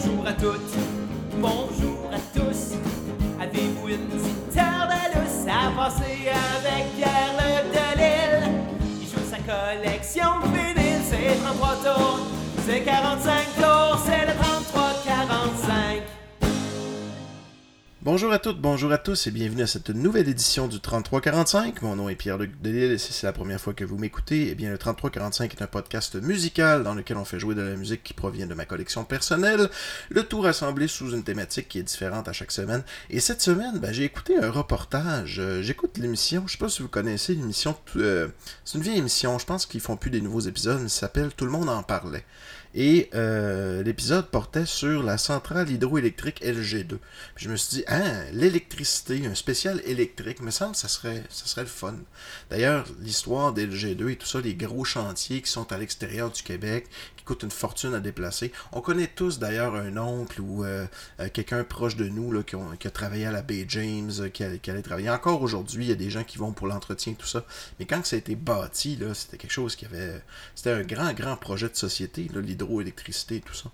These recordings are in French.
Bonjour à toutes, bonjour à tous. Avez-vous une petite terre de à passer avec Pierre Le Delille? Il joue sa collection de vinyles, c'est 33 tours, c'est 45 tours, c'est le 33-45. Bonjour à toutes, bonjour à tous et bienvenue à cette nouvelle édition du 3345. Mon nom est Pierre-Luc Delisle et si c'est la première fois que vous m'écoutez, eh bien le 3345 est un podcast musical dans lequel on fait jouer de la musique qui provient de ma collection personnelle, le tout rassemblé sous une thématique qui est différente à chaque semaine. Et cette semaine, ben, j'ai écouté un reportage, euh, j'écoute l'émission, je sais pas si vous connaissez l'émission, euh, c'est une vieille émission, je pense qu'ils font plus des nouveaux épisodes, mais s'appelle Tout le monde en parlait. Et euh, l'épisode portait sur la centrale hydroélectrique LG2. Puis je me suis dit, ah, l'électricité, un spécial électrique, me semble que ça serait, ça serait le fun. D'ailleurs, l'histoire d'LG2 et tout ça, les gros chantiers qui sont à l'extérieur du Québec, qui coûtent une fortune à déplacer. On connaît tous d'ailleurs un oncle ou euh, euh, quelqu'un proche de nous là, qui, a travaillé à la Bay James, qui, a- allait travailler. Encore aujourd'hui, il y a des gens qui vont pour l'entretien et tout ça. Mais quand ça a été bâti, c'était quelque chose qui avait. C'était un grand, grand projet de société, là, l'hydroélectricité et tout ça.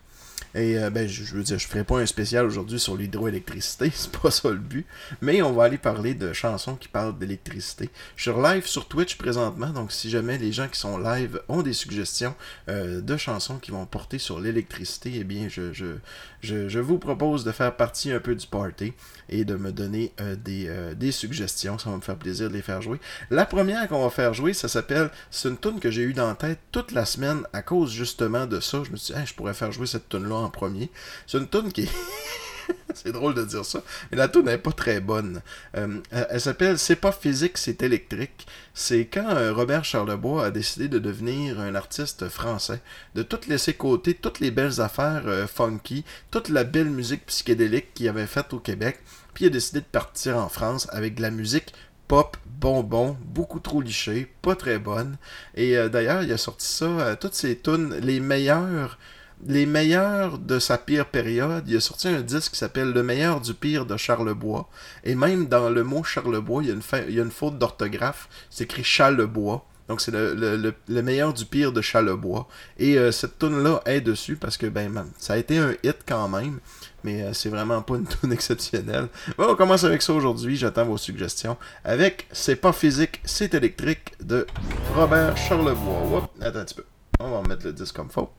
Et euh, ben, je, veux dire, je ferai pas un spécial aujourd'hui sur l'hydroélectricité, c'est pas ça le but. Mais on va aller parler de chansons qui parlent d'électricité. Je suis live sur Twitch présentement, donc si jamais les gens qui sont live ont des suggestions euh, de chansons qui vont porter sur l'électricité, eh bien, je, je, je, vous propose de faire partie un peu du party et de me donner euh, des, euh, des suggestions. Ça va me faire plaisir de les faire jouer. La première qu'on va faire jouer, ça s'appelle. C'est une tune que j'ai eu dans la tête toute la semaine à cause justement de ça. Je me suis dit, je pourrais faire jouer cette tune là en premier. C'est une tune qui est. c'est drôle de dire ça, mais la tune n'est pas très bonne. Euh, elle elle s'appelle C'est pas physique, c'est électrique. C'est quand euh, Robert Charlebois a décidé de devenir un artiste français, de tout laisser côté, toutes les belles affaires euh, funky, toute la belle musique psychédélique qu'il avait faite au Québec, puis il a décidé de partir en France avec de la musique pop, bonbon, beaucoup trop lichée, pas très bonne. Et d'ailleurs, il a sorti ça, toutes ses tunes, les meilleures, les meilleures de sa pire période. Il a sorti un disque qui s'appelle Le meilleur du pire de Charlebois. Et même dans le mot Charlebois, il y a une, faute d'orthographe. C'est écrit Charlebois. Donc c'est le, le- le- le meilleur du pire de Charlebois. Et euh, cette tune là est dessus parce que ben ça a été un hit quand même. Mais euh, c'est vraiment pas une tune exceptionnelle. Bon, on commence avec ça aujourd'hui. J'attends vos suggestions. Avec C'est pas physique, c'est électrique de Robert Charlebois. Hop, attends un petit peu. On va remettre le disque comme faut.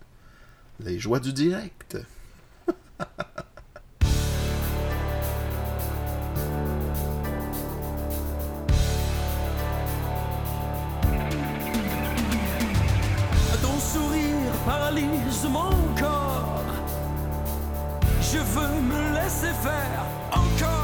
Les joies du direct. Ton sourire paralyse mon corps. Je veux me laisser faire encore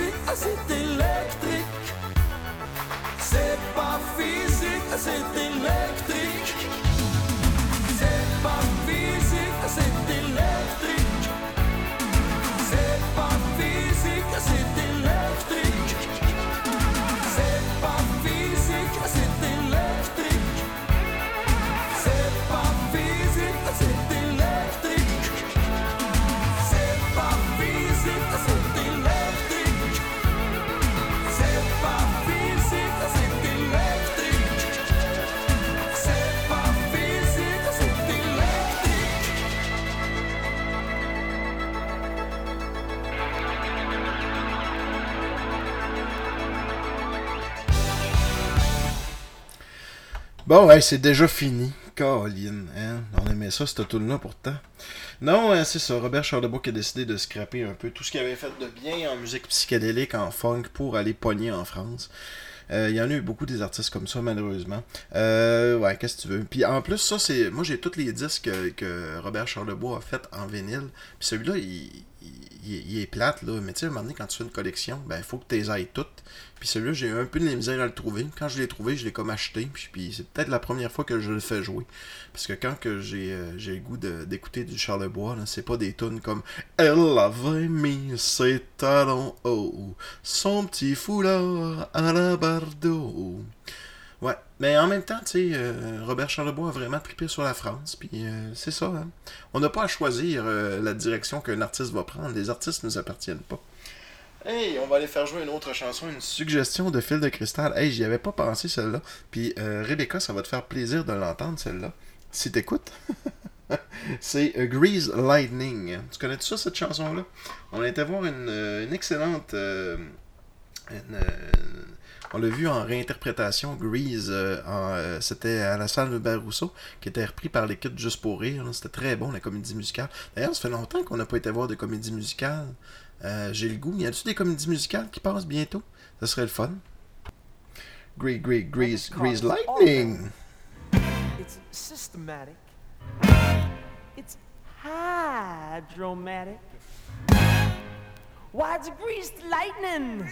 physique, c'est électrique. C'est pas physique, c'est électrique. Bon, ouais, c'est déjà fini. Caroline, hein? On aimait ça, cette tune là pourtant. Non, hein, c'est ça. Robert Charlebois qui a décidé de scraper un peu tout ce qu'il avait fait de bien en musique psychédélique, en funk, pour aller pogner en France. Euh, Il y en a eu beaucoup des artistes comme ça, malheureusement. Euh, ouais, qu'est-ce que tu veux? Puis en plus, ça, c'est. Moi, j'ai tous les disques que, Robert Charlebois a fait en vinyle. Puis celui-là, il, il- il- il est plate, là. Mais tu sais, à un moment donné, quand tu fais une collection, ben, il faut que tu les ailles toutes. Puis celui-là, j'ai eu un peu de la misère à le trouver. Quand je l'ai trouvé, je l'ai comme acheté. Puis, puis c'est peut-être la première fois que je le fais jouer. Parce que quand que j'ai euh, le goût d'écouter du Charlebois, là, c'est pas des tunes comme Elle avait mis ses talons hauts, son petit foulard à la bardeau. Ouais, mais en même temps, tu sais, euh, Robert Charlebois a vraiment trippé sur la France, puis euh, c'est ça, hein. On n'a pas à choisir la direction qu'un artiste va prendre, les artistes ne nous appartiennent pas. Hey, on va aller faire jouer une autre chanson, une suggestion de fil de cristal. Hey, j'y avais pas pensé celle-là. Puis euh, Rebecca, ça va te faire plaisir de l'entendre celle-là. Si t'écoutes. C'est euh, Grease Lightning. Tu connais ça, cette chanson-là? On été voir une, euh, excellente... on l'a vu en réinterprétation, Grease, c'était à la salle de Rousseau, qui était repris par l'équipe Juste pour rire. C'était très bon, la comédie musicale. D'ailleurs, ça fait longtemps qu'on n'a pas été voir de comédie musicale. Euh, J'ai le goût. Y a-tu des comédies musicales qui passent bientôt? Ça serait le fun. Grease, Grease, Grease, Grease Lightning! It's systematic. It's hydromatic. Why, it's greased lightning?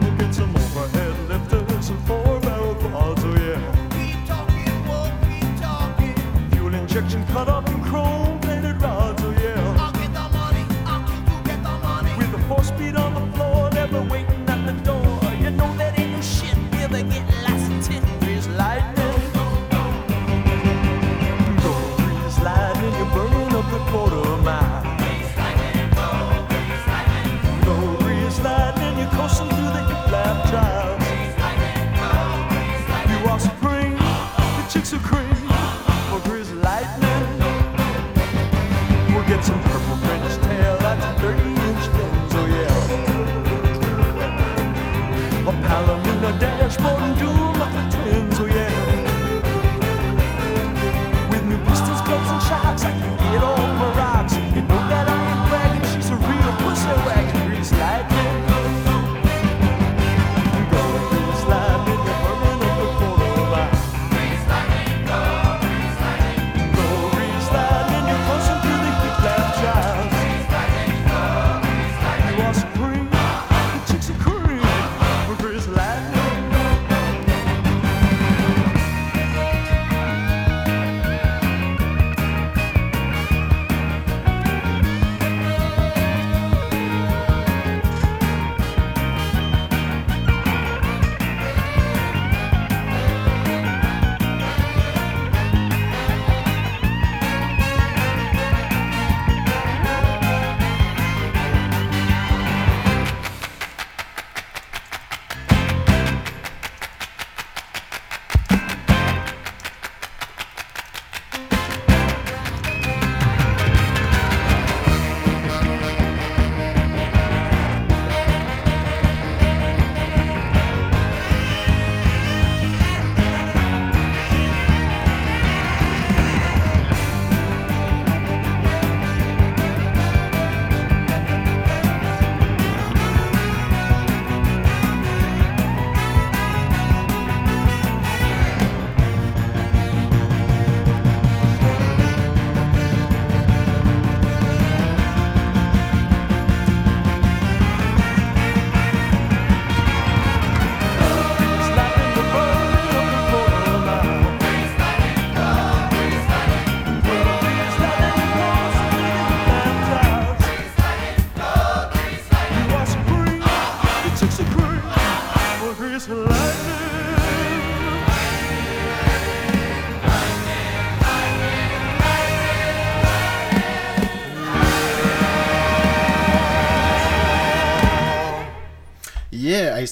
We'll get some overhead lifters and four barrel quads, oh yeah. Keep talking, won't keep talking. Fuel injection cut up in chrome speed on the floor, never waiting at the door. You know that ain't no shit, never get lost in tin. Grease lightning. Go grease lightning, you're burning up the quarter mile. Go grease lightning, you're coursing through the hip lap trials. You are supreme, the chicks are cream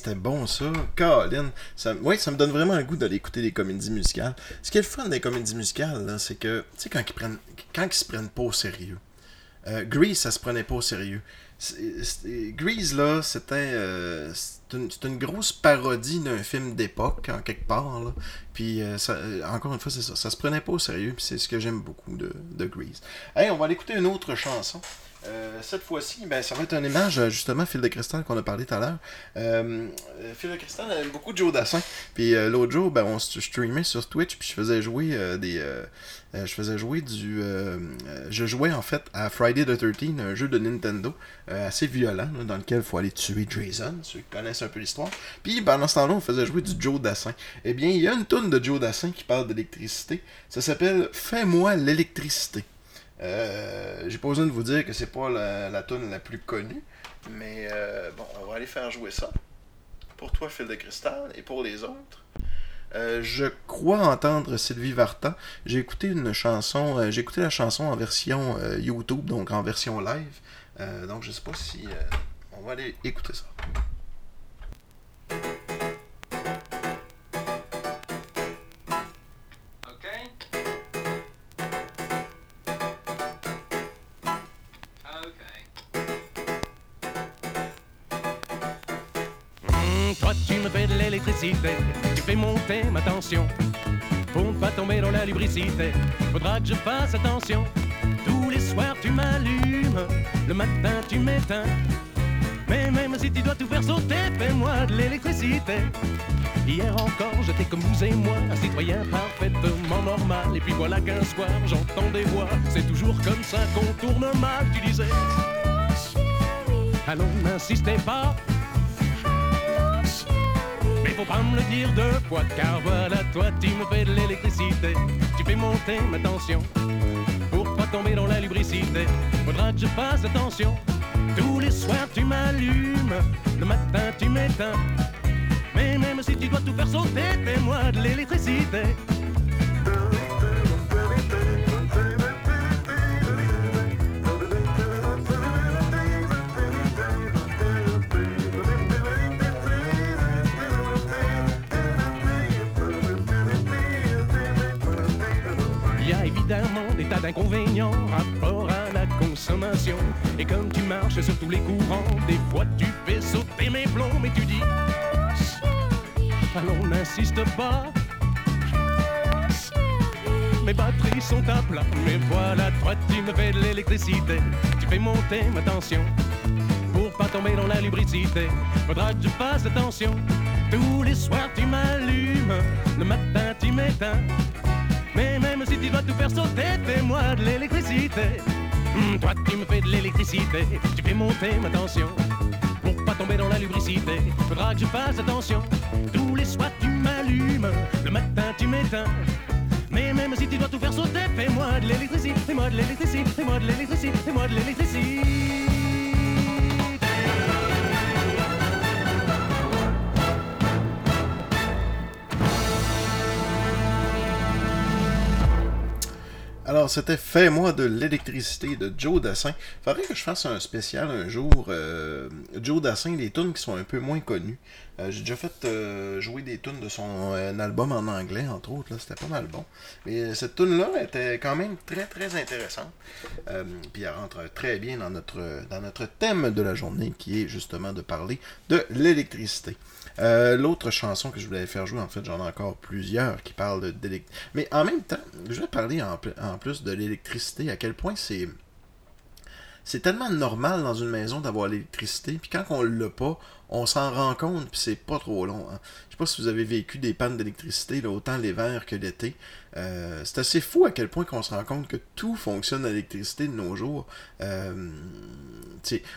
c'était bon ça. Colin. Ça, ouais, ça me donne vraiment le goût d'aller écouter des comédies musicales. Ce qui est le fun des comédies musicales, c'est que, tu sais, quand ils, prennent, quand ils se prennent pas au sérieux. Euh, Grease, ça se prenait pas au sérieux. Grease, là, c'était. euh, c'est une, grosse parodie d'un film d'époque, en quelque part. Puis, euh, euh, encore une fois, c'est ça. Ça se prenait pas au sérieux, puis c'est ce que j'aime beaucoup de, de Grease. Hey, on va aller écouter une autre chanson. Euh, cette fois-ci, ben, ça va être un image, euh, justement, Fil de Cristal qu'on a parlé tout à l'heure. Euh, euh, de Cristal aime beaucoup Joe Dassin. Puis l'autre jour, ben, on streamait sur Twitch, puis je faisais jouer des. je faisais jouer du. je jouais en fait à Friday the 13, un jeu de Nintendo assez violent, dans lequel il faut aller tuer Jason, ceux qui connaissent un peu l'histoire. Puis pendant ce temps-là, on faisait jouer du Joe Dassin. Eh bien, il y a une tonne de Joe Dassin qui parle d'électricité. Ça s'appelle Fais-moi l'électricité. Euh, J'ai pas besoin de vous dire que c'est pas la, la tune la plus connue, mais euh, bon, on va aller faire jouer ça. Pour toi, Fil de Cristal, et pour les autres. Euh, je crois entendre Sylvie Vartan. J'ai écouté une chanson, j'ai écouté la chanson en version YouTube, donc en version live. Donc je sais pas si on va aller écouter ça. Monter ma tension. Pour ne pas tomber dans la lubricité, faudra que je fasse attention. Tous les soirs tu m'allumes, le matin tu m'éteins. Mais même si tu dois tout faire sauter, fais-moi de l'électricité. Hier encore, j'étais comme vous et moi, un citoyen parfaitement normal. Et puis voilà qu'un soir, j'entends des voix. C'est toujours comme ça qu'on tourne mal, tu disais. Allons, n'insistez pas. Faut pas me le dire deux fois, car voilà, toi tu me fais de l'électricité. Tu fais monter ma tension. Pour pas tomber dans la lubricité, faudra que je fasse attention. Tous les soirs tu m'allumes, le matin tu m'éteins. Mais même si tu dois tout faire sauter, fais-moi de l'électricité. Évidemment des tas d'inconvénients rapport à la consommation. Et comme tu marches sur tous les courants, des fois tu fais sauter mes plombs, mais tu dis Allons, n'insiste pas. Mes batteries sont à plat, mais voilà, toi tu me fais de l'électricité. Tu fais monter ma tension. Pour pas tomber dans la lubricité, faudra que je fasse attention. Tous les soirs tu m'allumes, le matin tu m'éteins. Mais même si tu dois tout faire sauter, fais-moi de l'électricité. Hum, toi, tu me fais de l'électricité. Tu fais monter ma tension. Pour pas tomber dans la lubricité, faudra que je fasse attention. Tous les soirs, tu m'allumes. Le matin, tu m'éteins. Mais même si tu dois tout faire sauter, fais-moi de l'électricité. Fais-moi de l'électricité. Fais-moi de l'électricité. Fais-moi de l'électricité. Alors, c'était Fais-moi de l'électricité de Joe Dassin. Faudrait que je fasse un spécial un jour. euh, Joe Dassin, des tunes qui sont un peu moins connues. Euh, J'ai déjà fait euh, jouer des tunes de son euh, album en anglais, entre autres. là C'était pas mal bon. Mais cette tune-là était quand même très, très intéressante. Puis elle rentre très bien dans notre, dans notre thème de la journée, qui est justement de parler de l'électricité. L'autre chanson que je voulais faire jouer, en fait, j'en ai encore plusieurs qui parlent d'électricité. Mais en même temps, je vais parler en, en plus de l'électricité, à quel point c'est. C'est tellement normal dans une maison d'avoir l'électricité, puis quand on l'a pas, on s'en rend compte, puis c'est pas trop long. hein. Je sais pas si vous avez vécu des pannes d'électricité, autant l'hiver que l'été. Euh, c'est assez fou à quel point qu'on se rend compte que tout fonctionne à l'électricité de nos jours. Euh,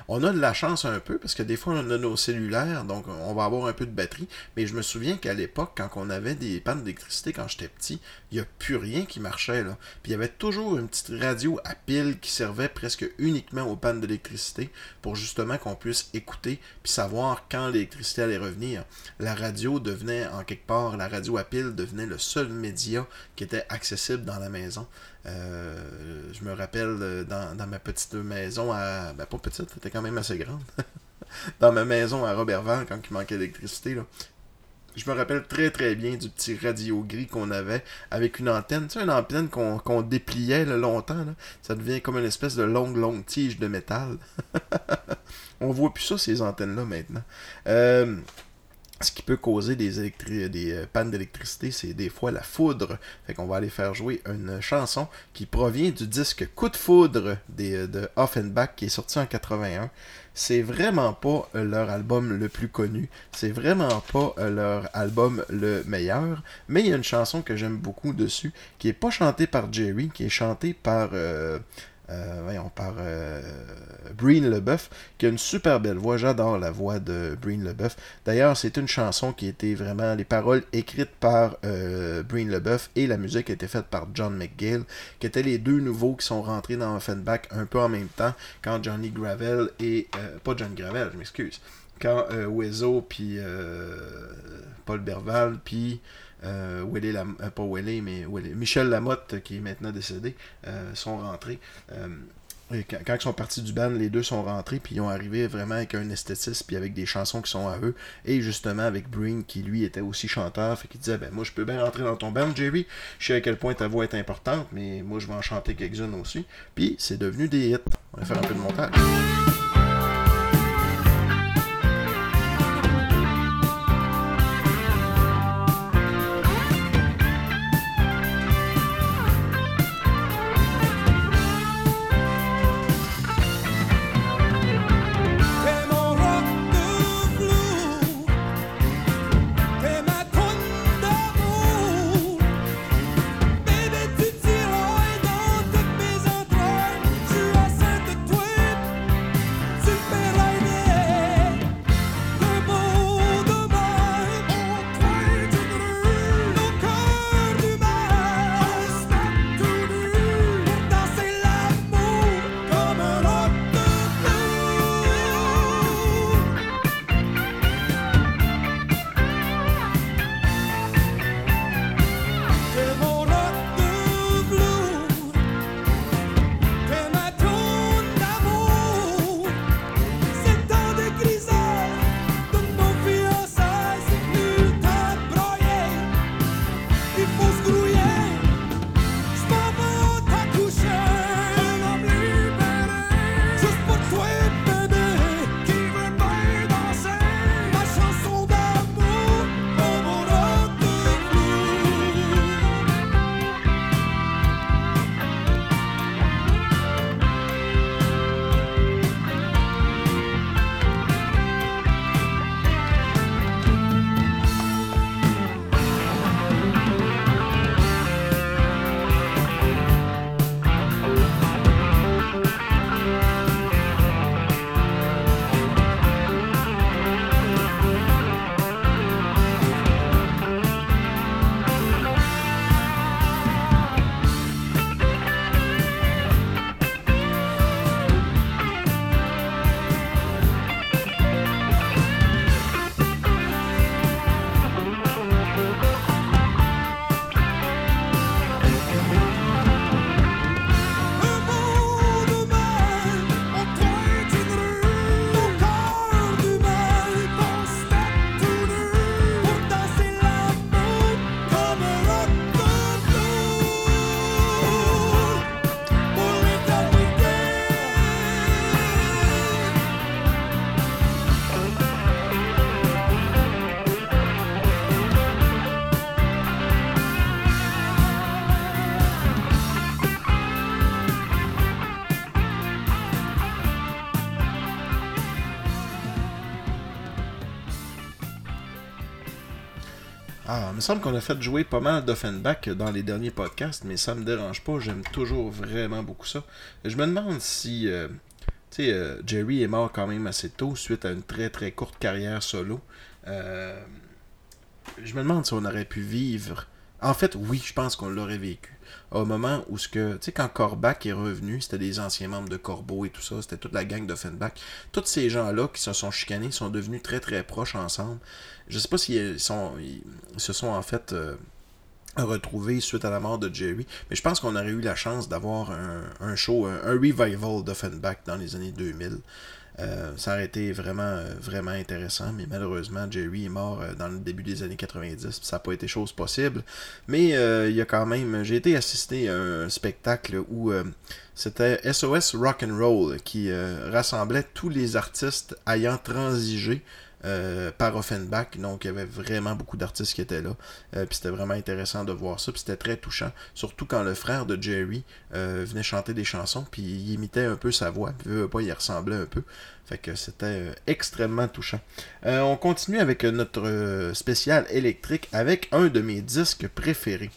on a de la chance un peu parce que des fois on a nos cellulaires, donc on va avoir un peu de batterie. Mais je me souviens qu'à l'époque, quand on avait des pannes d'électricité quand j'étais petit, il n'y a plus rien qui marchait. Là. Puis il y avait toujours une petite radio à pile qui servait presque uniquement aux pannes d'électricité pour justement qu'on puisse écouter puis savoir quand l'électricité allait revenir. La radio devenait en quelque part, la radio à pile devenait le seul média qui était accessible dans la maison. Euh, je me rappelle euh, dans, ma petite maison, à, ben pas petite, elle était quand même assez grande. dans ma maison à Robertval quand il manquait d'électricité. Je me rappelle très très bien du petit radio gris qu'on avait avec une antenne. Tu sais, une antenne qu'on dépliait longtemps. là. Ça devient comme une espèce de longue longue tige de métal. On voit plus ça, ces antennes-là maintenant. Euh, ce qui peut causer des, des euh, pannes d'électricité, c'est des fois la foudre. Fait qu'on va aller faire jouer une chanson qui provient du disque Coup de foudre des, euh, de Offenbach qui est sorti en 81. C'est vraiment pas euh, leur album le plus connu. C'est vraiment pas leur album le meilleur. Mais il y a une chanson que j'aime beaucoup dessus qui est pas chantée par Jerry, qui est chantée par. Voyons, par euh, Breen Leboeuf, qui a une super belle voix. J'adore la voix de Breen Leboeuf. D'ailleurs, c'est une chanson qui était vraiment les paroles écrites par euh, Breen Leboeuf et la musique a été faite par John McGill, qui étaient les deux nouveaux qui sont rentrés dans Offenbach un peu en même temps, quand Johnny Gravel et... euh, pas Johnny Gravel, je m'excuse. Quand euh, Wezo, puis euh, Paul Berval, puis... Euh, euh, Michel Lamotte, qui est maintenant décédé, euh, sont rentrés. Quand ils sont partis du band, les deux sont rentrés, puis ils ont arrivé vraiment avec un esthétisme, puis avec des chansons qui sont à eux. Et justement avec Breen, qui lui était aussi chanteur, fait qu'il disait Ben, moi, je peux bien rentrer dans ton band, Jerry. Je sais à quel point ta voix est importante, mais moi, je vais en chanter quelques-unes aussi. Puis c'est devenu des hits. On va faire un peu de montage. Semble qu'on a fait jouer pas mal d'Offenbach dans les derniers podcasts, mais ça me dérange pas. J'aime toujours vraiment beaucoup ça. Je me demande si. euh, euh, Jerry est mort quand même assez tôt suite à une très très courte carrière solo. Euh, je me demande si on aurait pu vivre. En fait, oui, je pense qu'on l'aurait vécu. Au moment où ce que. Tu sais, quand Corbach est revenu, c'était des anciens membres de Corbeau et tout ça, c'était toute la gang d'Offenbach. Tous ces gens-là qui se sont chicanés sont devenus très très proches ensemble. Je sais pas s'ils sont, ils se sont en fait euh, retrouvé suite à la mort de Jerry. Mais je pense qu'on aurait eu la chance d'avoir un, un show, un, un revival d'Offenbach dans les années 2000. Euh, ça aurait été vraiment, euh, vraiment intéressant, mais malheureusement, Jerry est mort euh, dans le début des années 90, puis ça n'a pas été chose possible. Mais il y a quand même, j'ai été assister à un spectacle où c'était SOS Rock and Roll qui rassemblait tous les artistes ayant transigé euh, par Offenbach. Donc, il y avait vraiment beaucoup d'artistes qui étaient là. Euh, puis c'était vraiment intéressant de voir ça. Puis c'était très touchant. Surtout quand le frère de Jerry euh, venait chanter des chansons. Puis il imitait un peu sa voix. Puis pas, il ressemblait un peu. Fait que c'était extrêmement touchant. On continue avec notre spécial électrique avec un de mes disques préférés.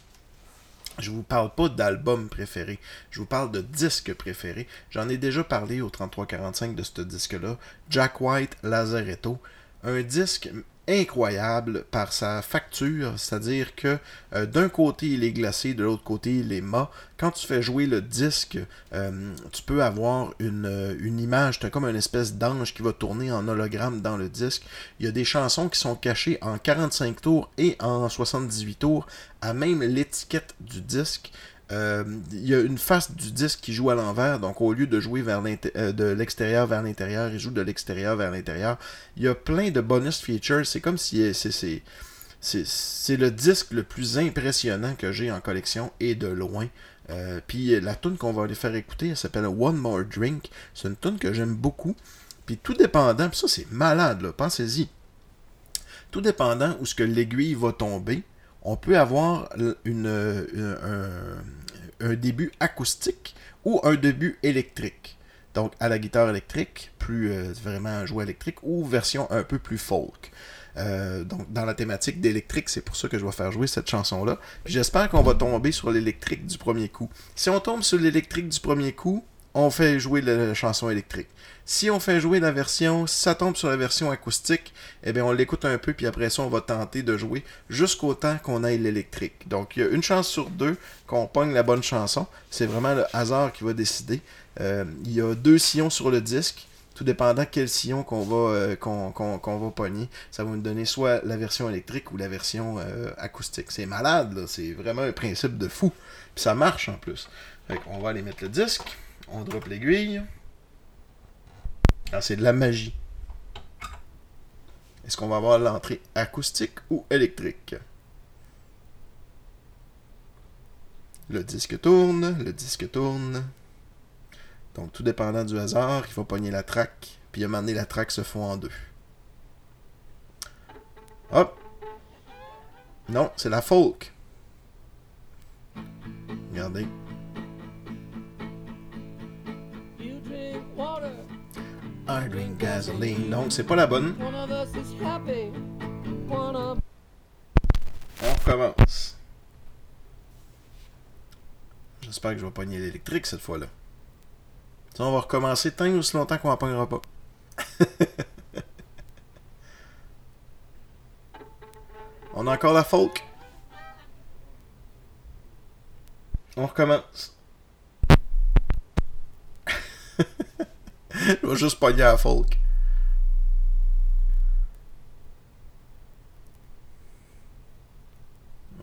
Je vous parle pas d'album préféré, je vous parle de disque préféré. J'en ai déjà parlé au 3345 de ce disque-là. Jack White Lazaretto. Un disque incroyable par sa facture, c'est-à-dire que euh, d'un côté il est glacé, de l'autre côté il est mat. Quand tu fais jouer le disque, euh, tu peux avoir une, euh, une image, tu as comme une espèce d'ange qui va tourner en hologramme dans le disque. Il y a des chansons qui sont cachées en 45 tours et en 78 tours à même l'étiquette du disque. Euh, il y a une face du disque qui joue à l'envers, donc au lieu de jouer euh, de l'extérieur vers l'intérieur, il joue de l'extérieur vers l'intérieur. Il y a plein de bonus features, c'est comme si c'est c'est le disque le plus impressionnant que j'ai en collection et de loin. Euh, Puis la tune qu'on va aller faire écouter, elle s'appelle One More Drink. C'est une tune que j'aime beaucoup. Puis tout dépendant, ça c'est malade pensez-y. Tout dépendant où ce que l'aiguille va tomber, on peut avoir une, une- un, un début acoustique ou un début électrique. Donc à la guitare électrique, plus euh, vraiment jouer électrique, ou version un peu plus folk. Euh, donc dans la thématique d'électrique, c'est pour ça que je vais faire jouer cette chanson-là. J'espère qu'on va tomber sur l'électrique du premier coup. Si on tombe sur l'électrique du premier coup, on fait jouer la chanson électrique. Si on fait jouer la version, si ça tombe sur la version acoustique, eh bien on l'écoute un peu, puis après ça, on va tenter de jouer jusqu'au temps qu'on aille l'électrique. Donc il y a une chance sur deux qu'on pogne la bonne chanson. C'est vraiment le hasard qui va décider. Euh, il y a deux sillons sur le disque. Tout dépendant quel sillon qu'on va, euh, qu'on, pogner, ça va nous donner soit la version électrique ou la version euh, acoustique. C'est malade, là. C'est vraiment un principe de fou. Puis ça marche en plus. Fait on va aller mettre le disque. On drop l'aiguille. Ah, c'est de la magie. Est-ce qu'on va avoir l'entrée acoustique ou électrique? Le disque tourne, le disque tourne. Donc, tout dépendant du hasard, il faut pogner la track, puis à un moment donné, la track se fond en deux. Hop! Non, c'est la folk. Regardez. Donc, c'est pas la bonne. On recommence. J'espère que je vais pogner l'électrique cette fois-là. Ça, on va recommencer tant aussi longtemps qu'on n'en pognera pas. on a encore la folk. On recommence. je vais juste pogner la folk.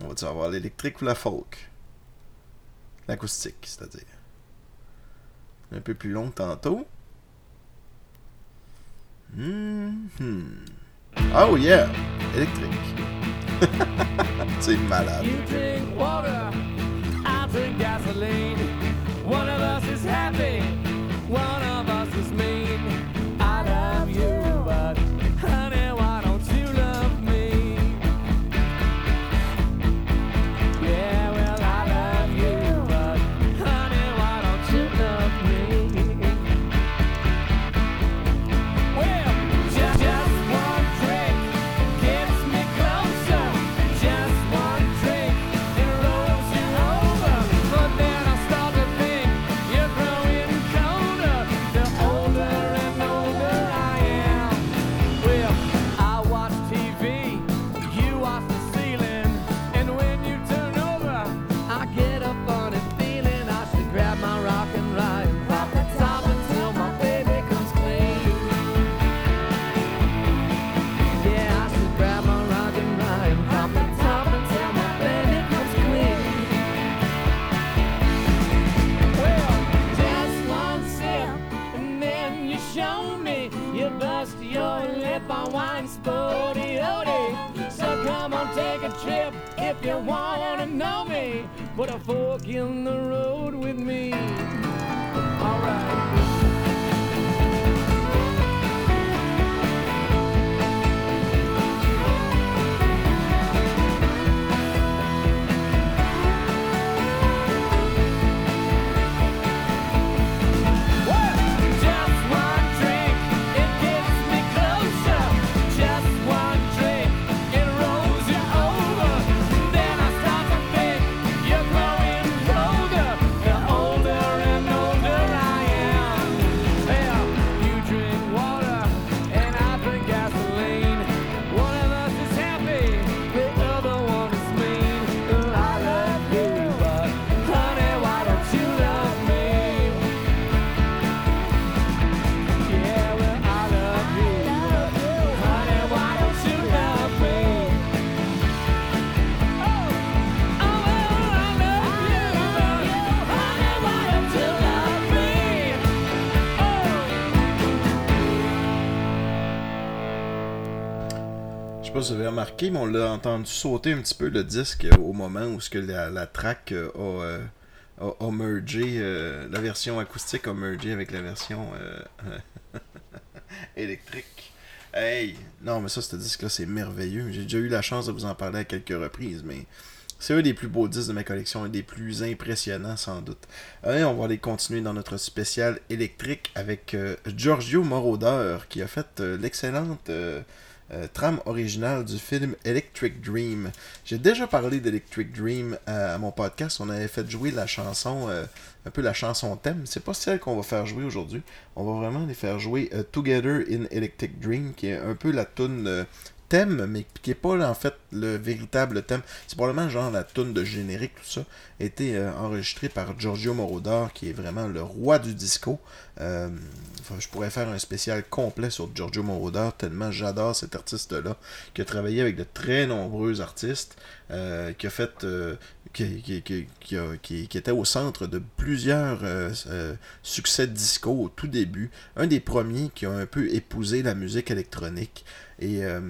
On va-tu avoir l'électrique ou la folk? L'acoustique, c'est-à-dire. Un peu plus long que tantôt. Mhm. Oh yeah! Électrique. C'est malade. you drink water. I drink gasoline. One of us is happy. if you wanna know me, put a fork in the road with me. Alright. Vous avez remarqué, mais on l'a entendu sauter un petit peu le disque au moment où ce que la, track euh, a, euh, a, a mergé, euh, la version acoustique a mergé avec la version électrique. Hey! Non, mais ça, ce disque-là, c'est merveilleux. J'ai déjà eu la chance de vous en parler à quelques reprises, mais c'est un des plus beaux disques de ma collection, un des plus impressionnants, sans doute. Allez, on va aller continuer dans notre spécial électrique avec Giorgio Moroder, qui a fait l'excellente euh, euh, trame originale du film Electric Dream. J'ai déjà parlé d'Electric Dream à, à mon podcast. On avait fait jouer la chanson, euh, un peu la chanson thème. C'est pas celle qu'on va faire jouer aujourd'hui. On va vraiment les faire jouer euh, Together in Electric Dream, qui est un peu la tune euh, thème, mais qui est pas en fait le véritable thème. C'est probablement genre la tune de générique, tout ça, a été euh, enregistré par Giorgio Moroder, qui est vraiment le roi du disco. Euh, je pourrais faire un spécial complet sur Giorgio Moroder, tellement j'adore cet artiste-là, qui a travaillé avec de très nombreux artistes, euh, qui a fait... euh, qui, qui, qui, a- qui- était au centre de plusieurs succès disco au tout début. Un des premiers qui a un peu épousé la musique électronique. Et euh,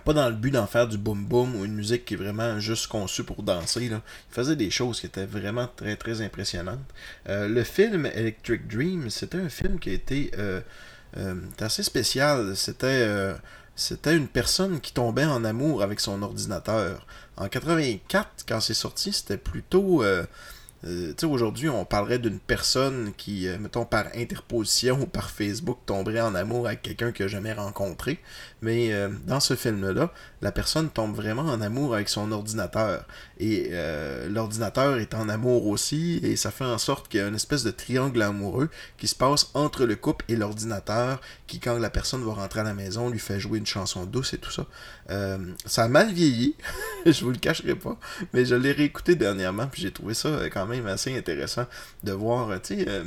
pas dans le but d'en faire du boom boom ou une musique qui est vraiment juste conçue pour danser. Là. Il faisait des choses qui étaient vraiment très très impressionnantes. Euh, le film Electric Dream, c'était un film qui a été euh, euh, assez spécial. C'était euh, c'était une personne qui tombait en amour avec son ordinateur. En 84, quand c'est sorti, c'était plutôt euh, tu sais, aujourd'hui, on parlerait d'une personne qui, euh, mettons, par interposition ou par Facebook, tomberait en amour avec quelqu'un qu'il n'a jamais rencontré. Mais euh, dans ce film-là, la personne tombe vraiment en amour avec son ordinateur. Et l'ordinateur est en amour aussi, et ça fait en sorte qu'il y a une espèce de triangle amoureux qui se passe entre le couple et l'ordinateur, qui, quand la personne va rentrer à la maison, lui fait jouer une chanson douce et tout ça. Ça a mal vieilli, je vous le cacherai pas, mais je l'ai réécouté dernièrement, puis j'ai trouvé ça quand même assez intéressant de voir, euh, tu sais, euh,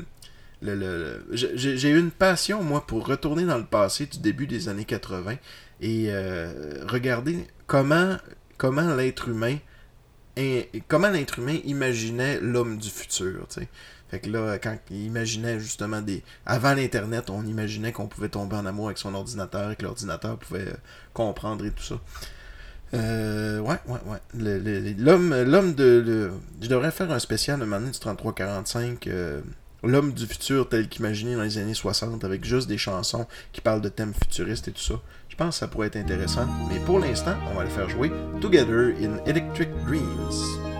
le, le- j'ai eu une passion, moi, pour retourner dans le passé du début des années 80 et euh, regarder comment, comment l'être humain comment l'être humain imaginait l'homme du futur, tu sais. Fait que là, quand il imaginait justement des... Avant l'Internet, on imaginait qu'on pouvait tomber en amour avec son ordinateur et que l'ordinateur pouvait comprendre et tout ça. Euh, ouais, ouais, ouais. L'homme l'homme de... Je devrais faire un spécial moment donné du 33-45... euh, L'homme du futur tel qu'imaginé dans les années 60 avec juste des chansons qui parlent de thèmes futuristes et tout ça. Je pense que ça pourrait être intéressant. Mais pour l'instant, on va le faire jouer Together in Electric Dreams.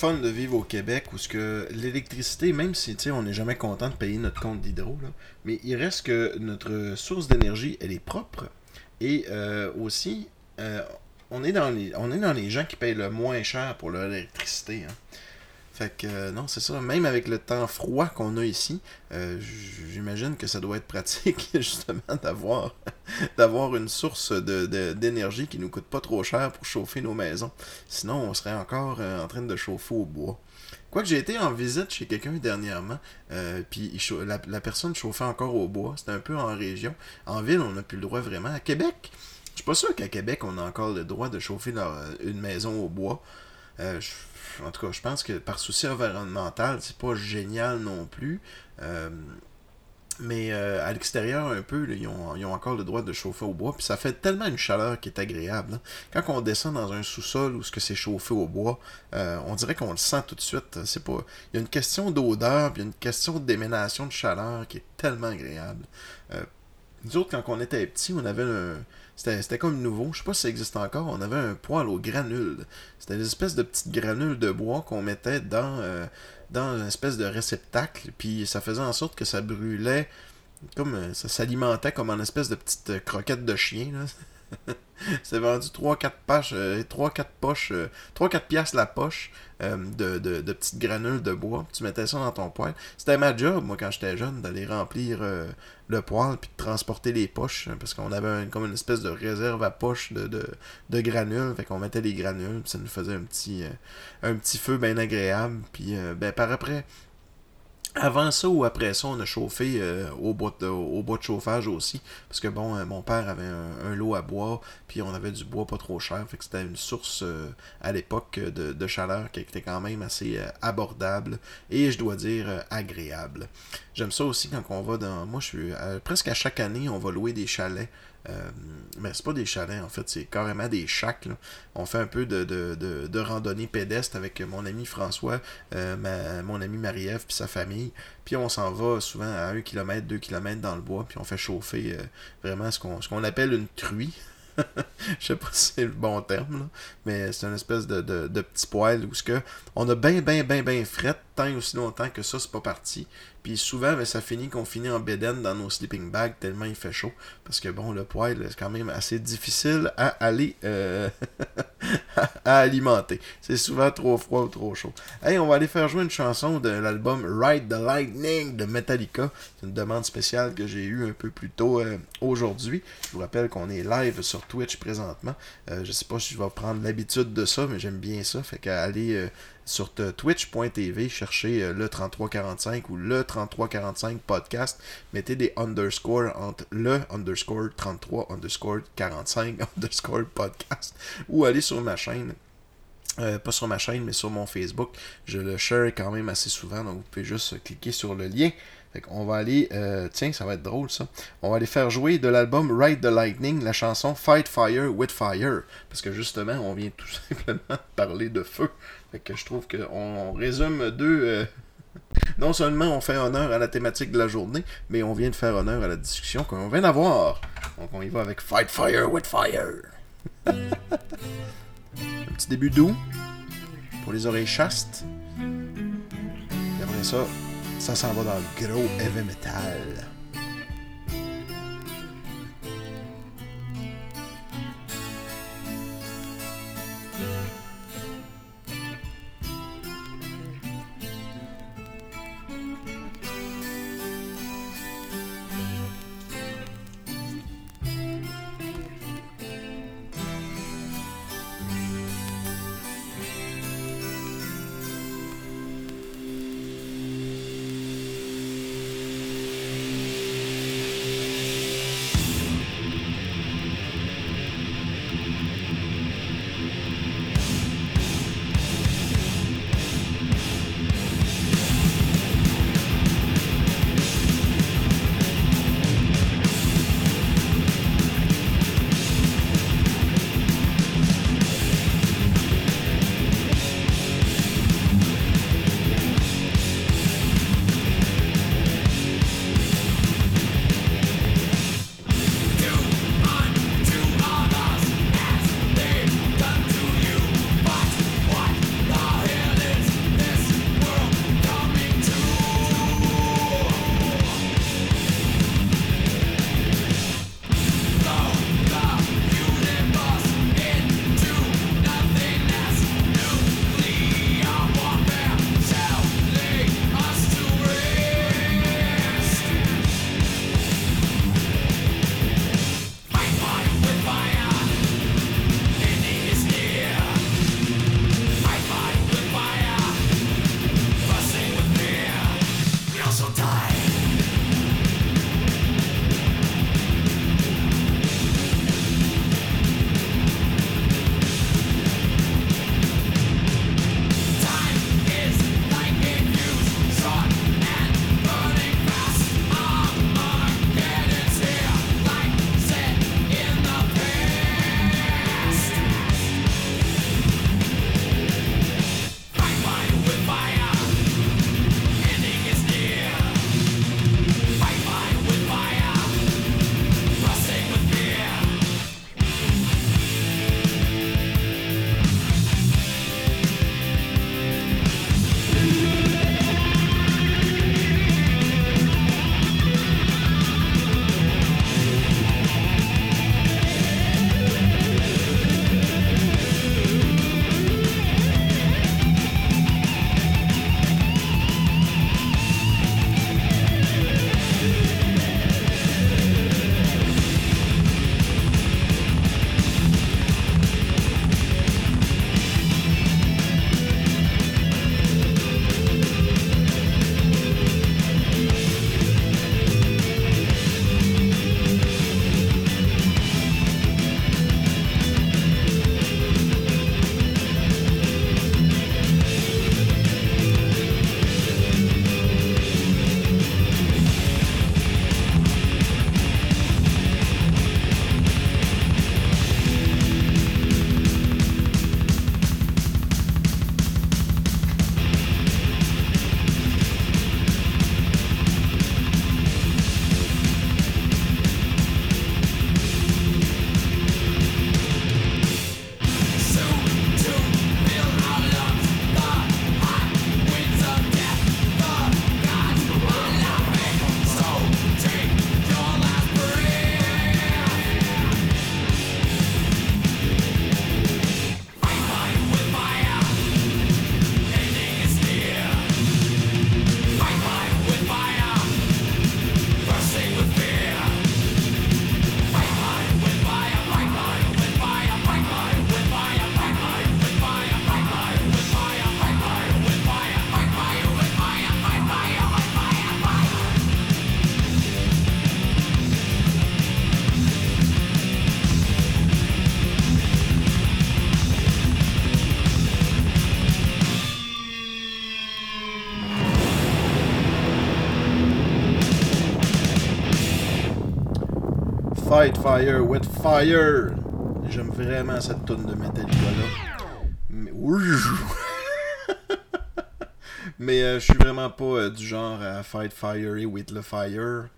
Fun de vivre au Québec où ce que l'électricité, même si on n'est jamais content de payer notre compte d'hydro, mais il reste que notre source d'énergie, elle est propre. Et euh, aussi, euh, on, est dans les, on est dans les gens qui payent le moins cher pour leur électricité. hein. Fait que euh, non, c'est ça. Même avec le temps froid qu'on a ici, euh, j'imagine que ça doit être pratique justement d'avoir d'avoir une source de- de- d'énergie qui nous coûte pas trop cher pour chauffer nos maisons. Sinon, on serait encore euh, en train de chauffer au bois. Quoique j'ai été en visite chez quelqu'un dernièrement, puis la, personne chauffait encore au bois. C'était un peu en région. En ville, on n'a plus le droit vraiment. À Québec, je suis pas sûr qu'à Québec, on a encore le droit de chauffer une maison au bois. En tout cas, je pense que par souci environnemental, c'est pas génial non plus. Euh, mais euh, à l'extérieur, un peu, ils, ont, ils encore le droit de chauffer au bois. Puis ça fait tellement une chaleur qui est agréable. hein. Quand on descend dans un sous-sol où que c'est chauffé au bois, euh, on dirait qu'on le sent tout de suite. C'est pas. Il y a une question d'odeur, puis il y a une question d'éménation de chaleur qui est tellement agréable. Nous autres, quand on était petits, on avait un. C'était, comme nouveau, je sais pas si ça existe encore, on avait un poêle aux granules. C'était des espèces de petites granules de bois qu'on mettait dans, euh, dans une espèce de réceptacle, puis ça faisait en sorte que ça brûlait, comme euh, ça s'alimentait comme en espèce de petite euh, croquette de chien. Là. C'était vendu 3-4 poches, 3-4 poches, 3-4 piastres la poche euh, de, petites granules de bois. Tu mettais ça dans ton poêle. C'était ma job, moi, quand j'étais jeune, d'aller remplir euh, le poêle puis de transporter les poches, hein, parce qu'on avait comme une espèce de réserve à poche de, de, granules. Fait qu'on mettait les granules, ça nous faisait un petit, euh, un petit feu bien agréable. Puis ben, par après, avant ça ou après ça, on a chauffé euh, au, bois de, chauffage aussi. Parce que bon, euh, mon père avait un, lot à bois, puis on avait du bois pas trop cher. Fait que c'était une source euh, à l'époque euh, de, de chaleur qui était quand même assez abordable et je dois dire agréable. J'aime ça aussi quand on va dans. Moi, je suis. presque à chaque année, on va louer des chalets. Euh, mais c'est pas des chalets en fait, c'est carrément des shacks. là. On fait un peu de, de, de, randonnée pédestre avec mon ami François, euh, ma- mon ami Marie-Ève puis sa famille. Puis on s'en va souvent à 1 km, 2 km dans le bois, puis on fait chauffer euh, vraiment ce qu'on appelle une truie. Je sais pas si c'est le bon terme, mais c'est une espèce de, de, de petit poêle où ce que on a bien, bien, bien, bien fret tant et aussi longtemps que ça, c'est pas parti. Puis souvent, ben, ça finit qu'on finit en bédaine dans nos sleeping bags tellement il fait chaud. Parce que bon, le poêle, c'est quand même assez difficile à aller euh, à alimenter. C'est souvent trop froid ou trop chaud. Hey, on va aller faire jouer une chanson de l'album Ride the Lightning de Metallica. C'est une demande spéciale que j'ai eue un peu plus tôt euh, aujourd'hui. Je vous rappelle qu'on est live sur Twitch présentement. Euh, je sais pas si je vais prendre l'habitude de ça, mais j'aime bien ça. Fait qu'aller euh, sur twitch.tv, chercher euh, le 3345 ou le 3345 podcast, mettez des underscores entre le underscore 33 underscore 45 underscore podcast ou allez sur ma chaîne. Euh, pas sur ma chaîne, mais sur mon Facebook. Je le share quand même assez souvent, donc vous pouvez juste cliquer sur le lien. Qu'on va aller, euh, tiens, ça va être drôle ça. On va aller faire jouer de l'album Ride the Lightning la chanson Fight Fire with Fire. Parce que justement, on vient tout simplement parler de feu. Fait que je trouve qu'on on résume deux. euh, non seulement on fait honneur à la thématique de la journée, mais on vient de faire honneur à la discussion qu'on vient d'avoir. Donc on y va avec Fight Fire with Fire. Un petit début doux pour les oreilles chastes. Et après ça, ça s'en va dans le gros heavy metal. Fight Fire with Fire. J'aime vraiment cette tonne de Metallica là. Mais, Mais euh, je suis vraiment pas euh, du genre à Fight Fire et with the Fire.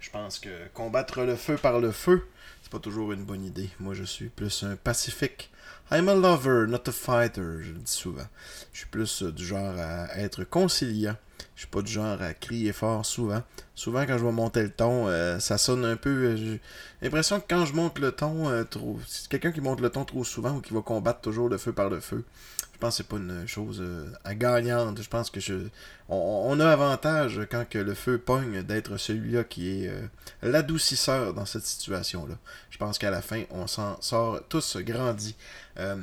Je pense que combattre le feu par le feu, c'est pas toujours une bonne idée. Moi, je suis plus un pacifique. I'm a lover, not a fighter, je le dis souvent. Je suis plus euh, du genre à être conciliant. Je suis pas du genre à crier fort souvent. Souvent, quand je vais monter le ton, euh, ça sonne un peu. euh, j'ai l'impression que quand je monte le ton euh. C'est quelqu'un qui monte le ton trop souvent ou qui va combattre toujours le feu par le feu. Je pense que c'est pas une chose euh, à gagnante. Je pense que je. On, a avantage quand le feu pogne d'être celui-là qui est euh, l'adoucisseur dans cette situation-là. Je pense qu'à la fin, on s'en sort tous grandis. Euh,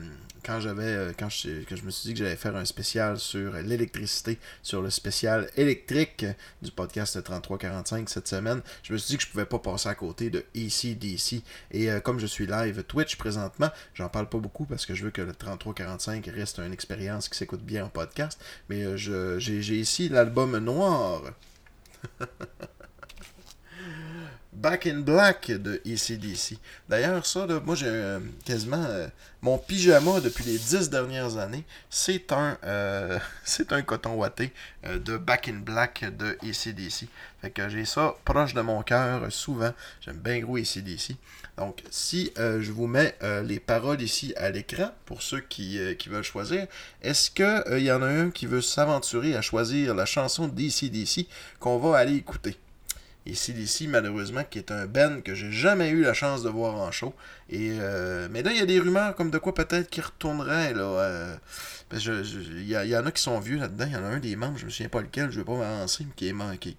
quand j'avais euh, quand je, que je me suis dit que j'allais faire un spécial sur l'électricité, sur le spécial électrique du podcast 3345 cette semaine, je me suis dit que je pouvais pas passer à côté de ACDC. Et comme je suis live Twitch présentement, j'en parle pas beaucoup parce que je veux que le 3345 reste une expérience qui s'écoute bien en podcast. Mais euh, j'ai j'ai l'album noir. Back in Black de ACDC. D'ailleurs, ça, moi j'ai euh, quasiment euh, mon pyjama depuis les dix dernières années. C'est un euh, un coton euh, de Back in Black de ACDC. Fait que j'ai ça proche de mon cœur souvent. J'aime bien gros ACDC. Donc, si je vous mets les paroles ici à l'écran, pour ceux qui, qui veulent choisir, est-ce qu'il y en a un qui veut s'aventurer à choisir la chanson d'ACDC qu'on va aller écouter? Et CDC, malheureusement, qui est un band que j'ai jamais eu la chance de voir en show. Et, euh, mais là, il y a des rumeurs comme de quoi peut-être qu'il retournerait. Là, euh, y, en a qui sont vieux là-dedans. Il y en a un des membres, je me souviens pas lequel, je vais pas m'avancer, mais qui est, qui,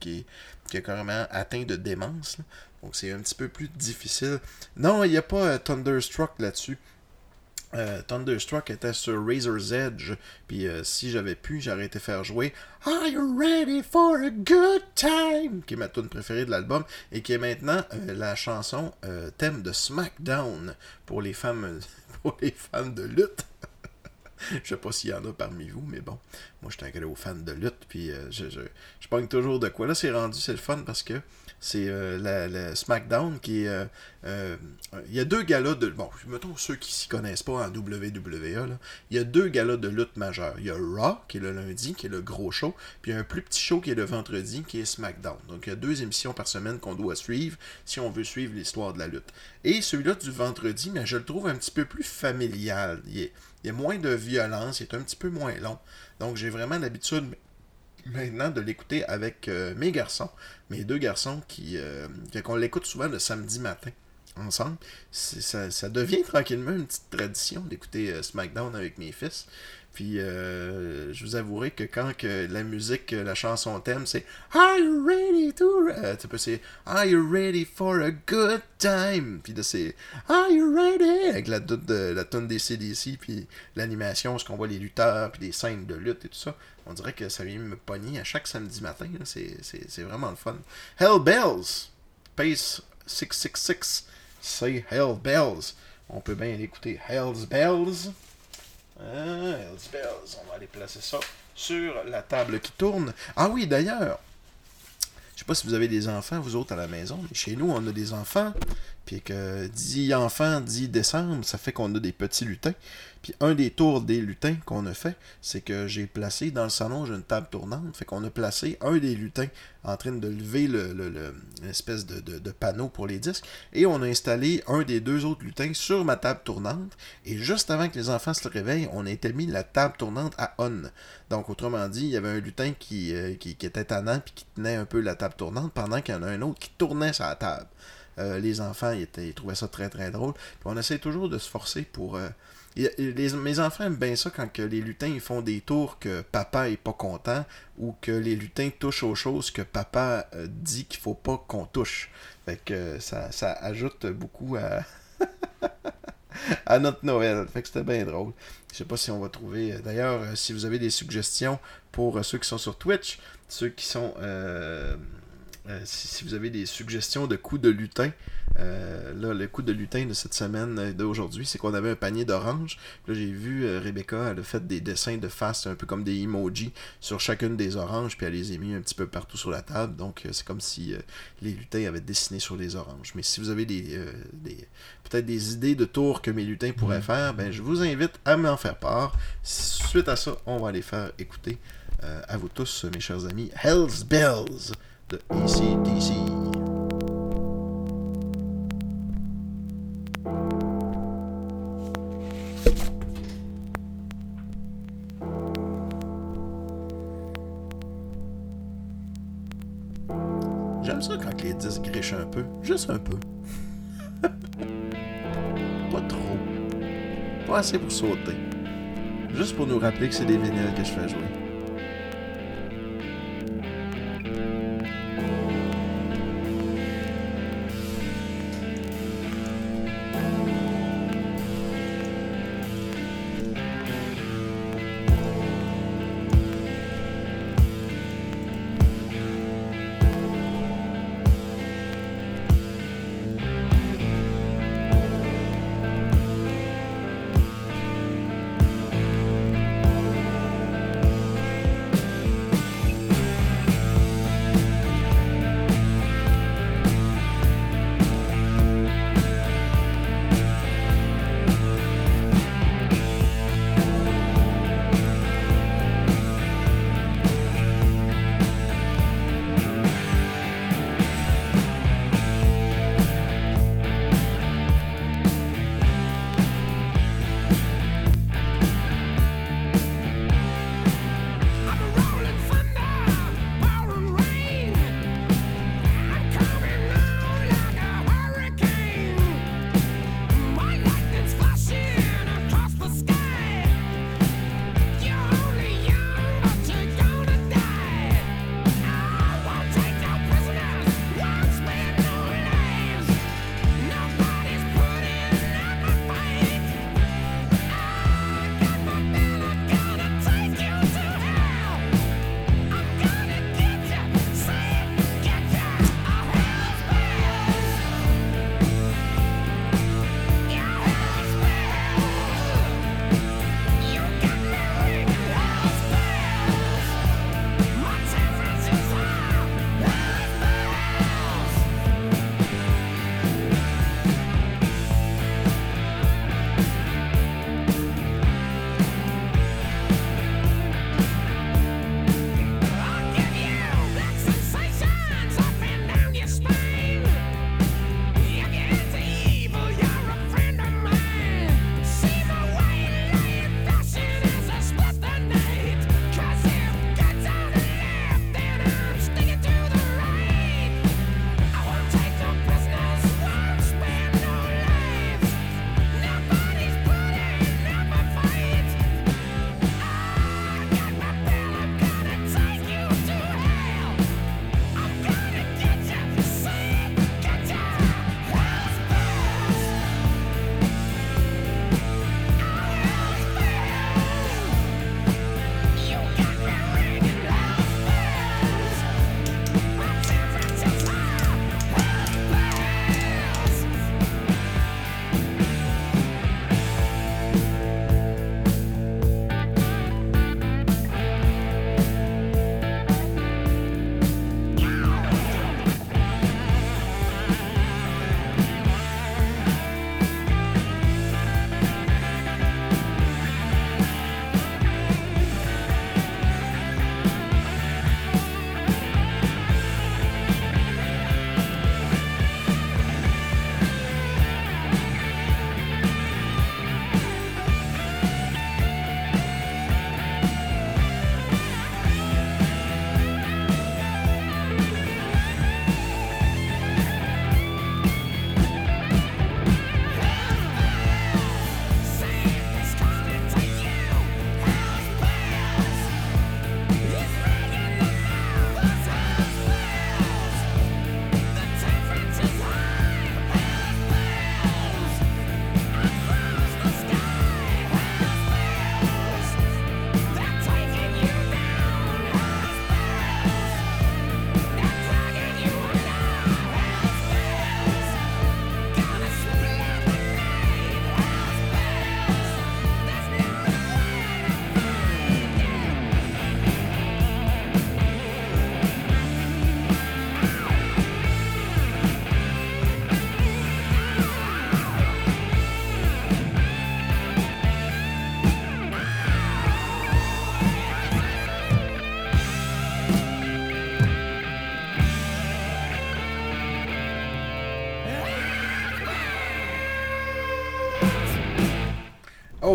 qui, est carrément atteint de démence. Donc c'est un petit peu plus difficile. Non, il n'y a pas euh, Thunderstruck là-dessus. Euh, Thunderstruck était sur Razor's Edge. Puis euh, si j'avais pu, j'aurais été faire jouer Are you ready for a good time? Qui est ma tune préférée de l'album et qui est maintenant euh, la chanson thème de SmackDown pour les femmes pour les fans de lutte. Je sais pas s'il y en a parmi vous, mais bon, moi je suis un gros fan de lutte, puis je, je, je pogne toujours de quoi. Là, c'est rendu, c'est le fun parce que c'est euh, la, la SmackDown qui est. euh, euh, il y a deux galas de. Bon, mettons ceux qui s'y connaissent pas en WWE, là, il y a deux galas de lutte majeures. Il y a Raw, qui est le lundi, qui est le gros show, puis il y a un plus petit show qui est le vendredi, qui est SmackDown. Donc il y a deux émissions par semaine qu'on doit suivre si on veut suivre l'histoire de la lutte. Et celui-là du vendredi, mais je le trouve un petit peu plus familial. Il, y a moins de violence, il est un petit peu moins long. Donc j'ai vraiment l'habitude maintenant de l'écouter avec euh, mes garçons, mes deux garçons qui euh, qu'on l'écoute souvent le samedi matin ensemble. Ça, ça devient tranquillement une petite tradition d'écouter euh, SmackDown avec mes fils. Puis euh, je vous avouerai que quand que la musique, la chanson thème, c'est Are you ready to euh, tu c'est Are you ready for a good time? Puis là c'est Are you ready? Avec la de la tonne des CDC puis l'animation, ce qu'on voit les lutteurs puis les scènes de lutte et tout ça. On dirait que ça vient me pogner à chaque samedi matin. C'est, c'est, c'est vraiment le fun. Hell Bells, Pace 666, say Hell Bells. On peut bien l'écouter. Hell's Bells. Ah. On va aller placer ça sur la table qui tourne. Ah oui, d'ailleurs, je sais pas si vous avez des enfants, vous autres, à la maison, mais chez nous, on a des enfants. Puis que dit enfant, dit décembre, ça fait qu'on a des petits lutins. Puis un des tours des lutins qu'on a fait, c'est que j'ai placé dans le salon, j'ai une table tournante. Fait qu'on a placé un des lutins en train de lever le, le- de, panneau pour les disques. Et on a installé un des deux autres lutins sur ma table tournante. Et juste avant que les enfants se réveillent, on a été mis la table tournante à on. Donc, autrement dit, il y avait un lutin qui, euh, qui, qui était tannant puis qui tenait un peu la table tournante pendant qu'il y en a un autre qui tournait sa table. Euh, les enfants, ils, étaient, trouvaient ça très très drôle. Puis on essaie toujours de se forcer pour. euh, les- mes enfants aiment bien ça quand que les lutins ils font des tours que papa est pas content ou que les lutins touchent aux choses que papa euh, dit qu'il faut pas qu'on touche. Fait que euh, ça, ça ajoute beaucoup à, à notre Noël. Fait que c'était bien drôle. Je sais pas si on va trouver. D'ailleurs, euh, si vous avez des suggestions pour ceux qui sont sur Twitch, ceux qui sont Euh, si, si vous avez des suggestions de coups de lutin, euh, là, le coup de lutin de cette semaine, euh, d'aujourd'hui, c'est qu'on avait un panier d'oranges. Là, j'ai vu euh, Rebecca, elle a fait des dessins de face, un peu comme des emojis, sur chacune des oranges, puis elle les a mis un petit peu partout sur la table. Donc, c'est comme si les lutins avaient dessiné sur les oranges. Mais si vous avez des, des peut-être des idées de tours que mes lutins pourraient faire, ben, je vous invite à m'en faire part. Suite à ça, on va les faire écouter à vous tous, mes chers amis. Hell's Bells J'aime ça quand les disques grichent un peu. Juste un peu. Pas trop. Pas assez pour sauter. Juste pour nous rappeler que c'est des vinyles que je fais jouer.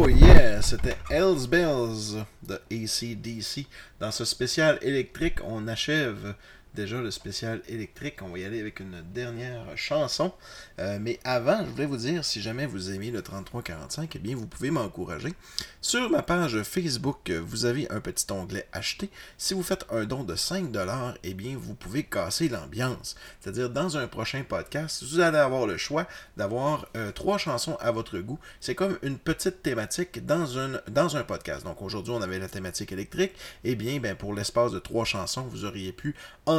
Oh yeah, c'était Hells Bells de ACDC. Dans ce spécial électrique, on achève déjà le spécial électrique. On va y aller avec une dernière chanson. Euh, mais avant, je voulais vous dire, si jamais vous aimez le 3345, eh bien, vous pouvez m'encourager. Sur ma page Facebook, vous avez un petit onglet Acheter. Si vous faites un don de 5$, eh bien, vous pouvez casser l'ambiance. C'est-à-dire, dans un prochain podcast, vous allez avoir le choix d'avoir euh, trois chansons à votre goût. C'est comme une petite thématique dans, dans un podcast. Donc, aujourd'hui, on avait la thématique électrique. Eh bien, ben, pour l'espace de trois chansons, vous auriez pu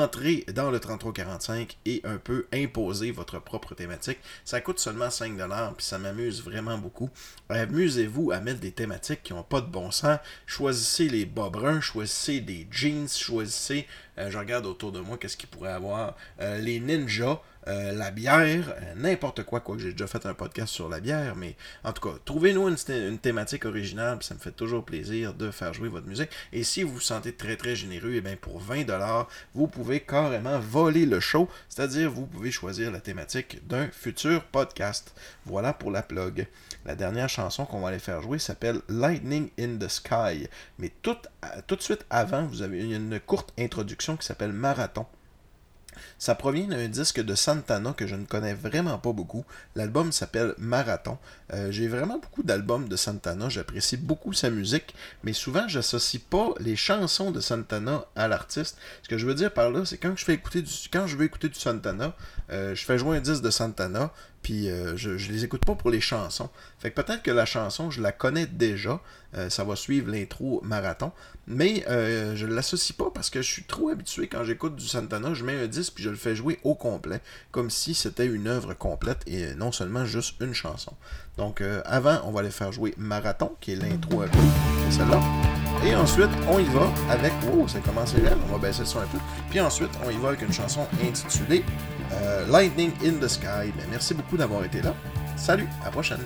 entrer dans le 3345 et un peu imposer votre propre thématique. Ça coûte seulement 5$, puis ça m'amuse vraiment beaucoup. Amusez-vous à mettre des thématiques qui n'ont pas de bon sens. Choisissez les bas bruns, choisissez des jeans, choisissez, euh, je regarde autour de moi, qu'est-ce qu'il pourrait avoir, euh, les ninjas. Euh, la bière, euh, n'importe quoi, quoi que j'ai déjà fait un podcast sur la bière, mais en tout cas, trouvez-nous une, thématique originale, ça me fait toujours plaisir de faire jouer votre musique. Et si vous vous sentez très très généreux, et bien pour 20$, vous pouvez carrément voler le show, c'est-à-dire vous pouvez choisir la thématique d'un futur podcast. Voilà pour la plug. La dernière chanson qu'on va aller faire jouer s'appelle Lightning in the Sky. Mais tout, tout de suite avant, vous avez une courte introduction qui s'appelle Marathon. Ça provient d'un disque de Santana que je ne connais vraiment pas beaucoup. L'album s'appelle Marathon. Euh, J'ai vraiment beaucoup d'albums de Santana. J'apprécie beaucoup sa musique, mais souvent j'associe pas les chansons de Santana à l'artiste. Ce que je veux dire par là, c'est quand je écouter du, quand je veux écouter du Santana, euh, je fais jouer un disque de Santana, puis euh, je, les écoute pas pour les chansons. Fait que peut-être que la chanson, je la connais déjà, euh, ça va suivre l'intro marathon, mais euh, je l'associe pas parce que je suis trop habitué quand j'écoute du Santana, je mets un disque puis je le fais jouer au complet, comme si c'était une œuvre complète et non seulement juste une chanson. Donc euh, avant, on va aller faire jouer Marathon, qui est l'intro peu, c'est celle-là. Et ensuite, on y va avec. Oh, ça commence à on va baisser le son un peu. Puis ensuite, on y va avec une chanson intitulée Lightning in the Sky. Ben, merci beaucoup d'avoir été là. Salut, à la prochaine.